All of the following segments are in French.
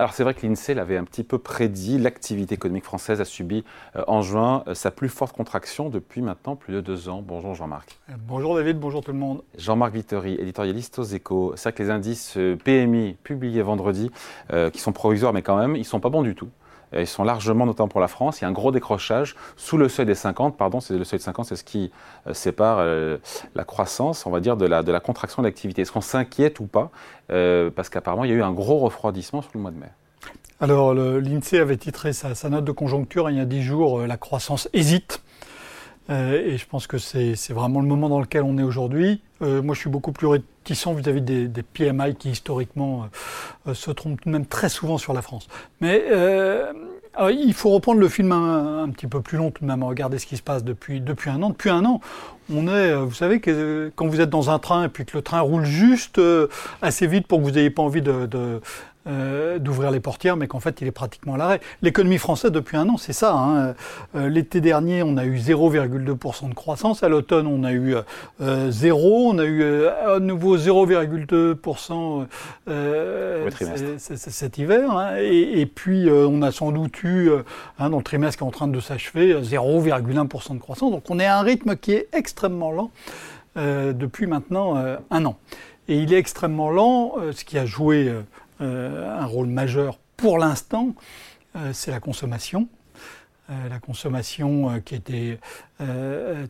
Alors c'est vrai que l'INSEE l'avait un petit peu prédit, l'activité économique française a subi euh, en juin euh, sa plus forte contraction depuis maintenant plus de deux ans. Bonjour Jean-Marc. Bonjour David, bonjour tout le monde. Jean-Marc Vittori, éditorialiste aux échos. C'est vrai que les indices PMI publiés vendredi, qui sont provisoires mais quand même, ils ne sont pas bons du tout. Ils sont largement, notamment pour la France, il y a un gros décrochage sous le seuil des 50. Pardon, c'est le seuil de 50, c'est ce qui euh, sépare euh, la croissance, on va dire, de la, de la contraction de l'activité. Est-ce qu'on s'inquiète ou pas? Euh, Parce qu'apparemment, il y a eu un gros refroidissement sur le mois de mai. Alors, l'INSEE avait titré sa, note de conjoncture il y a 10 jours, la croissance hésite. et je pense que c'est vraiment le moment dans lequel on est aujourd'hui. moi, je suis beaucoup plus réticent vis-à-vis des, PMI qui, historiquement, se trompent même très souvent sur la France. Mais il faut reprendre le film un, petit peu plus long tout de même, regarder ce qui se passe depuis, un an. Depuis un an, on est, euh, vous savez, quand vous êtes dans un train et puis que le train roule juste euh, assez vite pour que vous n'ayez pas envie de, euh, d'ouvrir les portières, mais qu'en fait il est pratiquement à l'arrêt. L'économie française depuis un an, c'est ça. Hein. Euh, l'été dernier, on a eu 0,2% de croissance. À l'automne, on a eu euh, 0. On a eu euh, à nouveau 0,2% cet hiver. Hein. Et, et, puis on a sans doute eu, hein, dans le trimestre qui est en train de s'achever, 0,1% de croissance. Donc on est à un rythme qui est extrêmement lent depuis maintenant un an. Et il est extrêmement lent, ce qui a joué euh, un rôle majeur pour l'instant, euh, c'est la consommation. Euh, la consommation qui était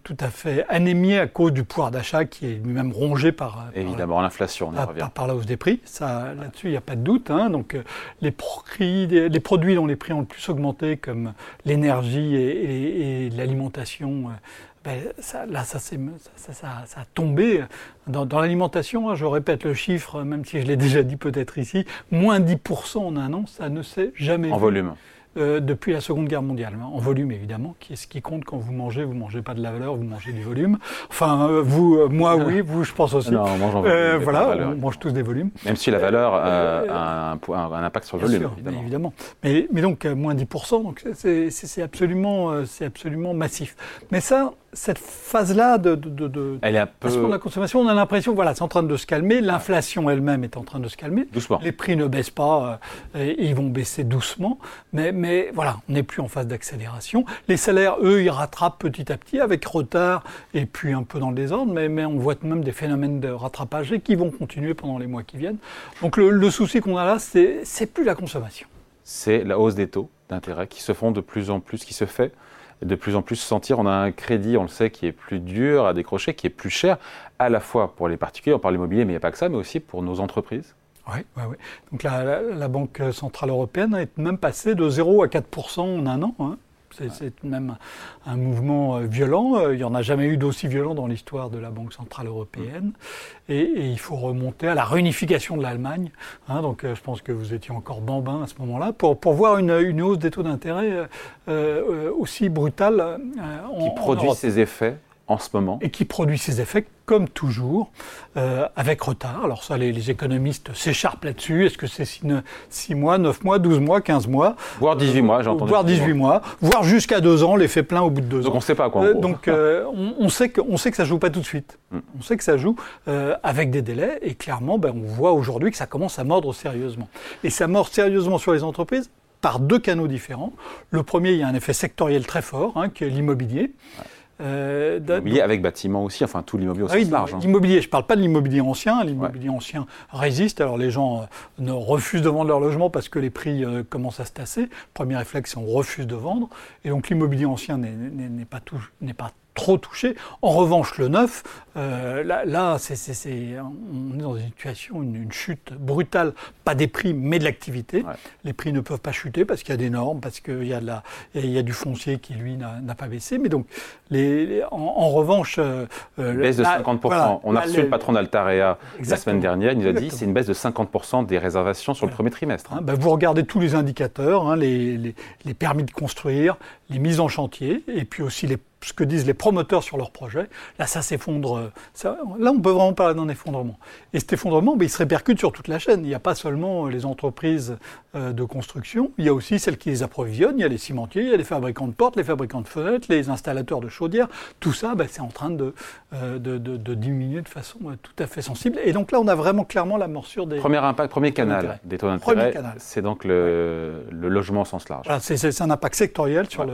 tout à fait anémiée à cause du pouvoir d'achat qui est lui-même rongé par, évidemment l'inflation par, par, la hausse des prix. Ça, là-dessus, il n'y a pas de doute. Hein. Donc, les, les, produits dont les prix ont le plus augmenté, comme l'énergie et l'alimentation, ben, ça, là, ça, ça, ça, a tombé. Dans, dans l'alimentation, hein, je répète le chiffre, même si je l'ai déjà dit peut-être ici, moins 10% en un an, ça ne s'est jamais en volume euh, depuis la Seconde Guerre mondiale, hein, en volume évidemment, qui est ce qui compte quand vous mangez, vous mangez pas de la valeur, vous mangez du volume. Enfin, euh, vous, euh, moi oui, vous, je pense aussi. Non, on mange en volume, voilà, on mange tous des volumes. Même si la valeur a un, un, impact sur le volume, sûr, évidemment. évidemment. Mais, mais donc moins 10%, donc c'est absolument, c'est absolument massif. Mais ça, cette phase-là de, de, de, elle est un peu... de la consommation, on a l'impression, voilà, c'est en train de se calmer. L'inflation elle-même est en train de se calmer. Doucement. Les prix ne baissent pas, euh, et ils vont baisser doucement. Mais, mais voilà, on n'est plus en phase d'accélération. Les salaires, eux, ils rattrapent petit à petit, avec retard et puis un peu dans le désordre. Mais, mais on voit même des phénomènes de rattrapage et qui vont continuer pendant les mois qui viennent. Donc le, le souci qu'on a là, c'est plus la consommation. C'est la hausse des taux d'intérêt qui se font de plus en plus, qui se fait de plus en plus sentir. On a un crédit, on le sait, qui est plus dur à décrocher, qui est plus cher, à la fois pour les particuliers, on parle immobilier, mais il n'y a pas que ça, mais aussi pour nos entreprises. Oui, oui, oui. Donc la, la, Banque Centrale Européenne est même passée de 0 à 4 en un an. Hein. C'est même un mouvement euh, violent. Euh, il n'y en a jamais eu d'aussi violent dans l'histoire de la Banque Centrale Européenne. Et, il faut remonter à la réunification de l'Allemagne. Hein. donc euh, je pense que vous étiez encore bambin à ce moment-là pour, pour voir une, une hausse des taux d'intérêt aussi brutale. qui produit ses effets en ce moment. Et qui produit ses effets, comme toujours, euh, avec retard. Alors ça, les, économistes s'écharpent là-dessus. Est-ce que c'est 6 mois, 9 mois, 12 mois, 15 mois? Voire 18 mois, j'ai entendu. Voire 18 mois, voire jusqu'à 2 ans, l'effet plein au bout de 2 ans. Donc on ne sait pas quoi. Euh, donc euh, on, sait que, on sait que ça joue pas tout de suite. Mm. On sait que ça joue avec des délais. Et clairement, ben, on voit aujourd'hui que ça commence à mordre sérieusement. Et ça mord sérieusement sur les entreprises par deux canaux différents. Le premier, il y a un effet sectoriel très fort, hein, qui est l'immobilier. Euh, l'immobilier avec bâtiment aussi, enfin tout l'immobilier aussi ah large. Hein. L'immobilier, je ne parle pas de l'immobilier ancien, l'immobilier ancien résiste, alors les gens euh, ne refusent de vendre leur logement parce que les prix euh, commencent à se tasser. Premier réflexe, c'est on refuse de vendre, et donc l'immobilier ancien n'est pas, pas trop touché. En revanche, le neuf, euh, là, on est dans une situation, une, chute brutale, pas des prix, mais de l'activité. Les prix ne peuvent pas chuter parce qu'il y a des normes, parce qu'il y, y a du foncier qui, lui, n'a, pas baissé. Mais donc, les, en, revanche... Euh, euh baisse de 50%. on a reçu le patron d'Altarea la semaine dernière, il nous a dit c'est une baisse de 50% des réservations sur le premier trimestre. Hein. Ben, vous regardez tous les indicateurs, hein, les, les, permis de construire, les mises en chantier et puis aussi les ce que disent les promoteurs sur leur projet, là, ça s'effondre. Euh, là, on peut vraiment parler d'un effondrement. Et cet effondrement, ben, il se répercute sur toute la chaîne. Il n'y a pas seulement les entreprises euh, de construction, il y a aussi celles qui les approvisionnent. Il y a les cimentiers, il y a les fabricants de portes, les fabricants de fenêtres, les installateurs de chaudières. Tout ça, ben, c'est en train de, euh, de, de, diminuer de façon tout à fait sensible. Et donc là, on a vraiment clairement la morsure des. Premier impact, premier canal des taux d'intérêt, c'est donc le, le, logement au sens large. c'est un impact sectoriel sur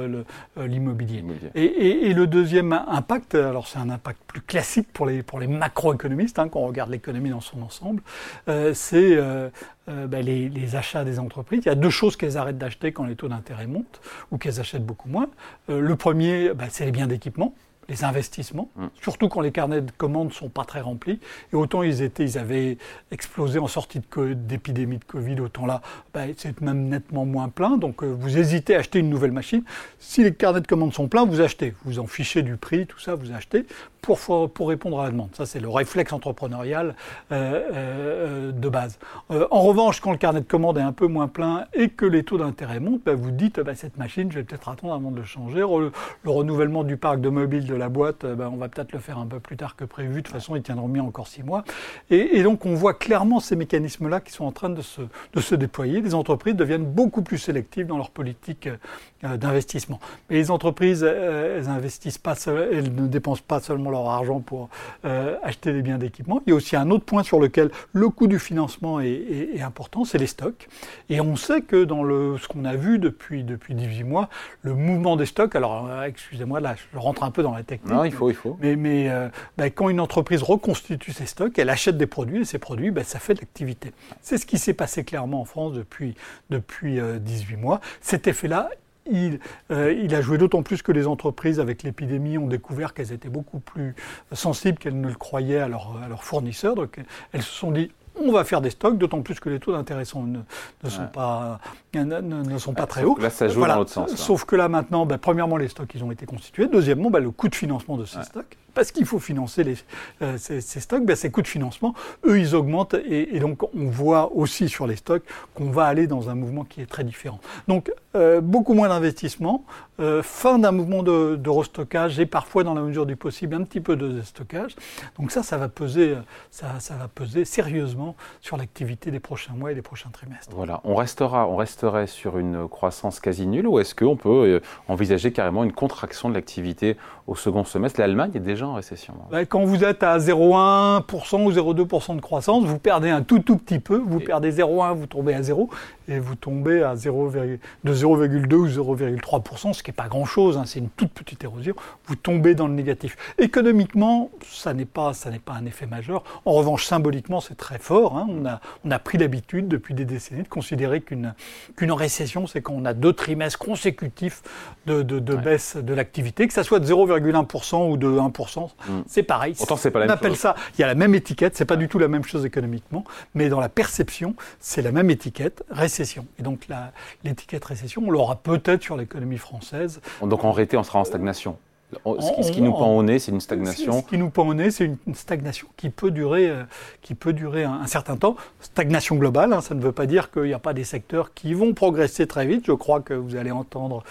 l'immobilier. et et, le deuxième impact, alors c'est un impact plus classique pour les, pour les macroéconomistes, hein, quand on regarde l'économie dans son ensemble, euh, c'est euh, euh, ben, les, achats des entreprises. Il y a deux choses qu'elles arrêtent d'acheter quand les taux d'intérêt montent ou qu'elles achètent beaucoup moins. le premier, ben, c'est les biens d'équipement les investissements, mm. surtout quand les carnets de commandes ne sont pas très remplis. Et autant ils étaient, ils avaient explosé en sortie d'épidémie de, Covid, autant là, bah, c'est même nettement moins plein. Donc euh, vous hésitez à acheter une nouvelle machine. Si les carnets de commandes sont pleins, vous achetez. Vous en fichez du prix, tout ça, vous achetez pour, répondre à la demande. Ça, c'est le réflexe entrepreneurial euh, euh, de base. en revanche, quand le carnet de commandes est un peu moins plein et que les taux d'intérêt montent, bah, vous dites, bah, cette machine, je vais peut-être attendre avant de le changer. le renouvellement du parc de mobiles de la boîte, euh, ben, on va peut-être le faire un peu plus tard que prévu. De toute façon, ils tiendront mieux encore six mois. Et, donc, on voit clairement ces mécanismes-là qui sont en train de se, de se, déployer. Les entreprises deviennent beaucoup plus sélectives dans leur politique euh, d'investissement. Mais les entreprises, euh, elles investissent pas, elles ne dépensent pas seulement leur argent pour acheter des biens d'équipement. Il y a aussi un autre point sur lequel le coût du financement est, important, c'est les stocks. Et on sait que dans le, ce qu'on a vu depuis, depuis 18 mois, le mouvement des stocks, alors excusez-moi, là je rentre un peu dans la technique. Non, il faut, il faut. Mais, mais euh, ben, quand une entreprise reconstitue ses stocks, elle achète des produits et ces produits, ben, ça fait de l'activité. C'est ce qui s'est passé clairement en France depuis, depuis 18 euh, mois. Cet effet-là, il, euh, il, a joué d'autant plus que les entreprises, avec l'épidémie, ont découvert qu'elles étaient beaucoup plus sensibles qu'elles ne le croyaient à, leurs fournisseurs. Donc elles se sont dit, on va faire des stocks, d'autant plus que les taux d'intérêt ne, ne, sont pas, ne, sont pas ah, très hauts. Là, ça joue dans l'autre sens. Sauf que là, maintenant, ben, premièrement, les stocks, ils ont été constitués. Deuxièmement, ben, le coût de financement de ces stocks parce qu'il faut financer euh, ces, stocks, ben, ces coûts de financement, eux, ils augmentent. Et, donc, on voit aussi sur les stocks qu'on va aller dans un mouvement qui est très différent. Donc, euh, beaucoup moins d'investissement, euh, fin d'un mouvement de, restockage et parfois, dans la mesure du possible, un petit peu de déstockage. Donc ça, ça va peser, ça, ça va peser sérieusement sur l'activité des prochains mois et des prochains trimestres. Voilà, on restera, on resterait sur une croissance quasi nulle ou est-ce qu'on peut envisager carrément une contraction de l'activité au second semestre? L'Allemagne est déjà récession. Bah, quand vous êtes à 0,1% ou 0,2% de croissance, vous perdez un tout tout petit peu, vous perdez 0,1, vous tombez à 0, et vous tombez à 0, de 0,2 ou 0,3%, ce qui n'est pas grand-chose, hein, c'est une toute petite érosion, vous tombez dans le négatif. Économiquement, ça n'est pas, ça pas un effet majeur. En revanche, symboliquement, c'est très fort. Hein. On, a, on a pris l'habitude depuis des décennies de considérer qu'une qu'une récession, c'est quand on a deux trimestres consécutifs de, de, baisse de l'activité, que ça soit de 0,1% ou de 1%, Mm. C'est pareil. Pourtant, c'est pas la On appelle ça, il y a la même étiquette, c'est pas du tout la même chose économiquement, mais dans la perception, c'est la même étiquette, récession. Et donc l'étiquette récession, on l'aura peut-être sur l'économie française. Donc en réalité, on sera en stagnation. Ce qui, nous pend au nez, c'est une stagnation. Ce qui nous pend au nez, c'est une, stagnation qui peut durer, euh, qui peut durer un, certain temps. Stagnation globale, hein, ça ne veut pas dire qu'il n'y a pas des secteurs qui vont progresser très vite. Je crois que vous allez entendre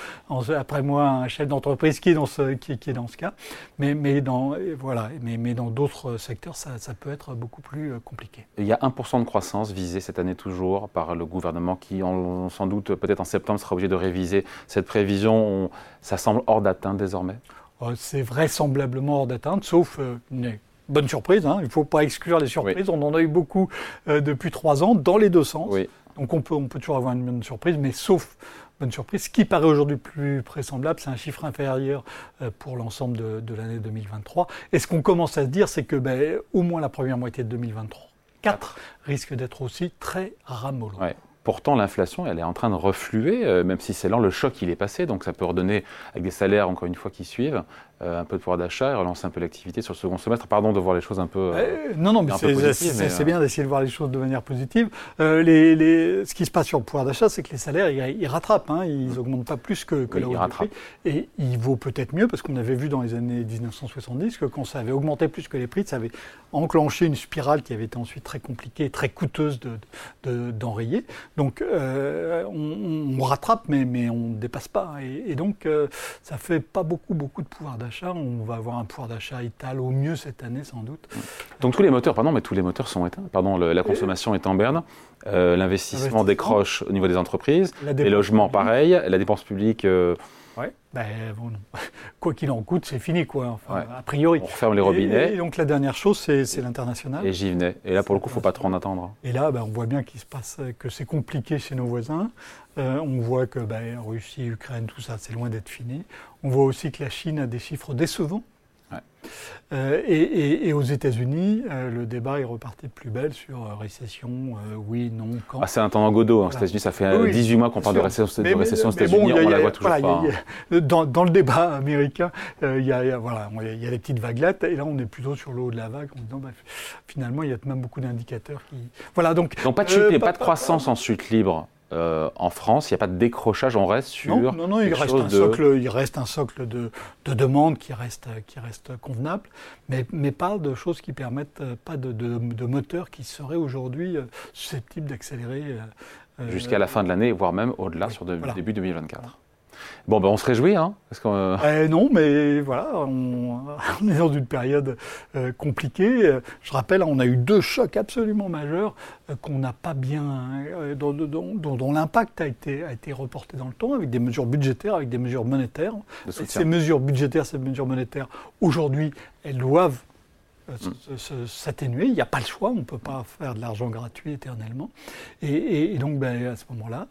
après moi un chef d'entreprise qui est dans ce, qui, est dans ce cas. Mais, mais dans voilà, mais, mais dans d'autres secteurs, ça, ça, peut être beaucoup plus euh, compliqué. Il y a 1% de croissance visée cette année toujours par le gouvernement qui, sans doute, peut-être en septembre, sera obligé de réviser cette prévision. ça semble hors d'atteinte désormais. Euh, c'est vraisemblablement hors d'atteinte, sauf euh, une bonne surprise. Hein. Il ne faut pas exclure les surprises. On en a eu beaucoup euh, depuis trois ans, dans les deux sens. Donc on peut, on peut toujours avoir une bonne surprise, mais sauf bonne surprise. Ce qui paraît aujourd'hui plus vraisemblable, c'est un chiffre inférieur pour l'ensemble de, l'année 2023. Et ce qu'on commence à se dire, c'est que ben, au moins la première moitié de 2023, 4 risque d'être aussi très ramollo. Pourtant, l'inflation, elle est en train de refluer, euh, même si c'est lent, le choc, il est passé, donc ça peut redonner avec des salaires, encore une fois, qui suivent. euh, un peu de pouvoir d'achat et relancer un peu l'activité sur le second semestre. Pardon de voir les choses un peu. Euh, non, non, mais c'est bien d'essayer de voir les choses de manière positive. Les, ce qui se passe sur le pouvoir d'achat, c'est que les salaires, ils, rattrapent. Hein, ils n'augmentent pas plus que, que oui, la hausse Et il vaut peut-être mieux, parce qu'on avait vu dans les années 1970 que quand ça avait augmenté plus que les prix, ça avait enclenché une spirale qui avait été ensuite très compliquée, très coûteuse d'enrayer. De, donc, on, rattrape, mais, mais on ne dépasse pas. Et, et donc, ça fait pas beaucoup, beaucoup de pouvoir d'achat on va avoir un pouvoir d'achat étal au mieux cette année sans doute. Donc tous les moteurs, pardon, mais tous les moteurs sont éteints. Pardon, la consommation est en berne, euh, l'investissement décroche au niveau des entreprises, les logements pareil, la dépense publique. Ouais, ben, bon, quoi qu'il en coûte, c'est fini quoi. A priori. On referme les robinets. Et, donc la dernière chose, c'est l'international. Et j'y venais. Et là, pour le coup, il ne faut pas trop en attendre. Et là, ben, on voit bien qu'il se passe que c'est compliqué chez nos voisins. Euh, on voit que ben, Russie, Ukraine, tout ça, c'est loin d'être fini. On voit aussi que la Chine a des chiffres décevants. Euh, et, aux États-Unis, euh, le débat est reparti de plus belle sur récession, oui, non, quand. Ah, c'est un temps en godot. Hein. Aux États-Unis, ça fait 18 mois qu'on parle de récession, de récession aux États-Unis, on la voit toujours pas. Hein. dans, le débat américain, il y, a, voilà, il y a des petites vaguelettes, et là, on est plutôt sur le haut de la vague en disant, bah, finalement, il y a même beaucoup d'indicateurs qui. Voilà, donc. Donc, pas de chute, pas, de croissance en chute libre euh, en France, il n'y a pas de décrochage, on reste sur. Non, non, non il, reste un socle, il reste un socle de, de demande qui reste, qui reste convenable, mais, mais pas de choses qui permettent, euh, pas de, de, moteurs qui seraient aujourd'hui euh, susceptibles d'accélérer. Jusqu'à la fin de l'année, voire même au-delà sur le début 2024. Bon, ben on se réjouit, hein parce euh, eh non, mais voilà, on, est dans une période euh, compliquée. Je rappelle, on a eu deux chocs absolument majeurs euh, qu'on n'a pas bien, dont, dont, l'impact a été, a été reporté dans le temps, avec des mesures budgétaires, avec des mesures monétaires. Ces mesures budgétaires, ces mesures monétaires, aujourd'hui, elles doivent. S'atténuer. Il n'y a pas le choix, on ne peut pas faire de l'argent gratuit éternellement. Et, donc, ben, à ce moment-là,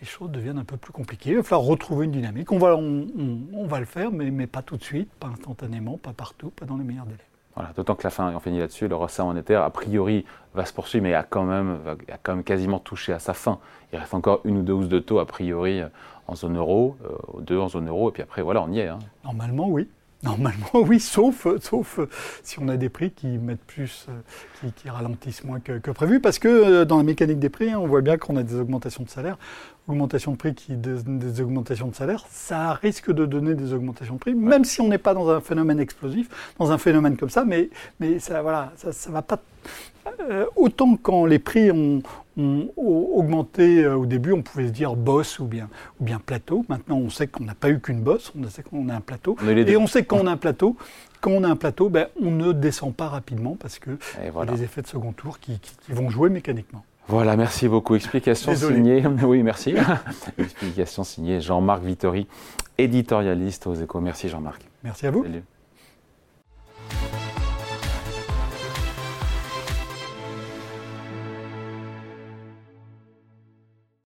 les choses deviennent un peu plus compliquées. Il va falloir retrouver une dynamique. On va, on, va le faire, mais, mais, pas tout de suite, pas instantanément, pas partout, pas dans les meilleurs délais. Voilà, d'autant que la fin, on finit là-dessus, le ressaut monétaire, a priori, va se poursuivre, mais a quand même, a quand même quasiment touché à sa fin. Il reste encore une ou deux hausses de taux, a priori, en zone euro, euh, deux en zone euro, et puis après, voilà, on y est. Hein. Normalement, oui. Normalement, oui, sauf, sauf si on a des prix qui mettent plus, euh, qui, ralentissent moins que, prévu, parce que euh, dans la mécanique des prix, hein, on voit bien qu'on a des augmentations de salaire, augmentation de prix qui donne des augmentations de salaire, ça risque de donner des augmentations de prix, même si on n'est pas dans un phénomène explosif, dans un phénomène comme ça, mais, mais ça, voilà, ça, ça va pas euh, autant quand les prix ont, augmenté au début, on pouvait se dire boss ou bien, ou bien plateau. Maintenant, on sait qu'on n'a pas eu qu'une bosse, on sait qu'on a un plateau. et on sait qu'on a un plateau, quand on a un plateau, ben, on ne descend pas rapidement parce que y a des effets de second tour qui, vont jouer mécaniquement. Voilà, merci beaucoup. Explication signée. Oui, merci. Explication signée Jean-Marc Vittori, éditorialiste aux Échos. Merci Jean-Marc. Merci à vous. Salut.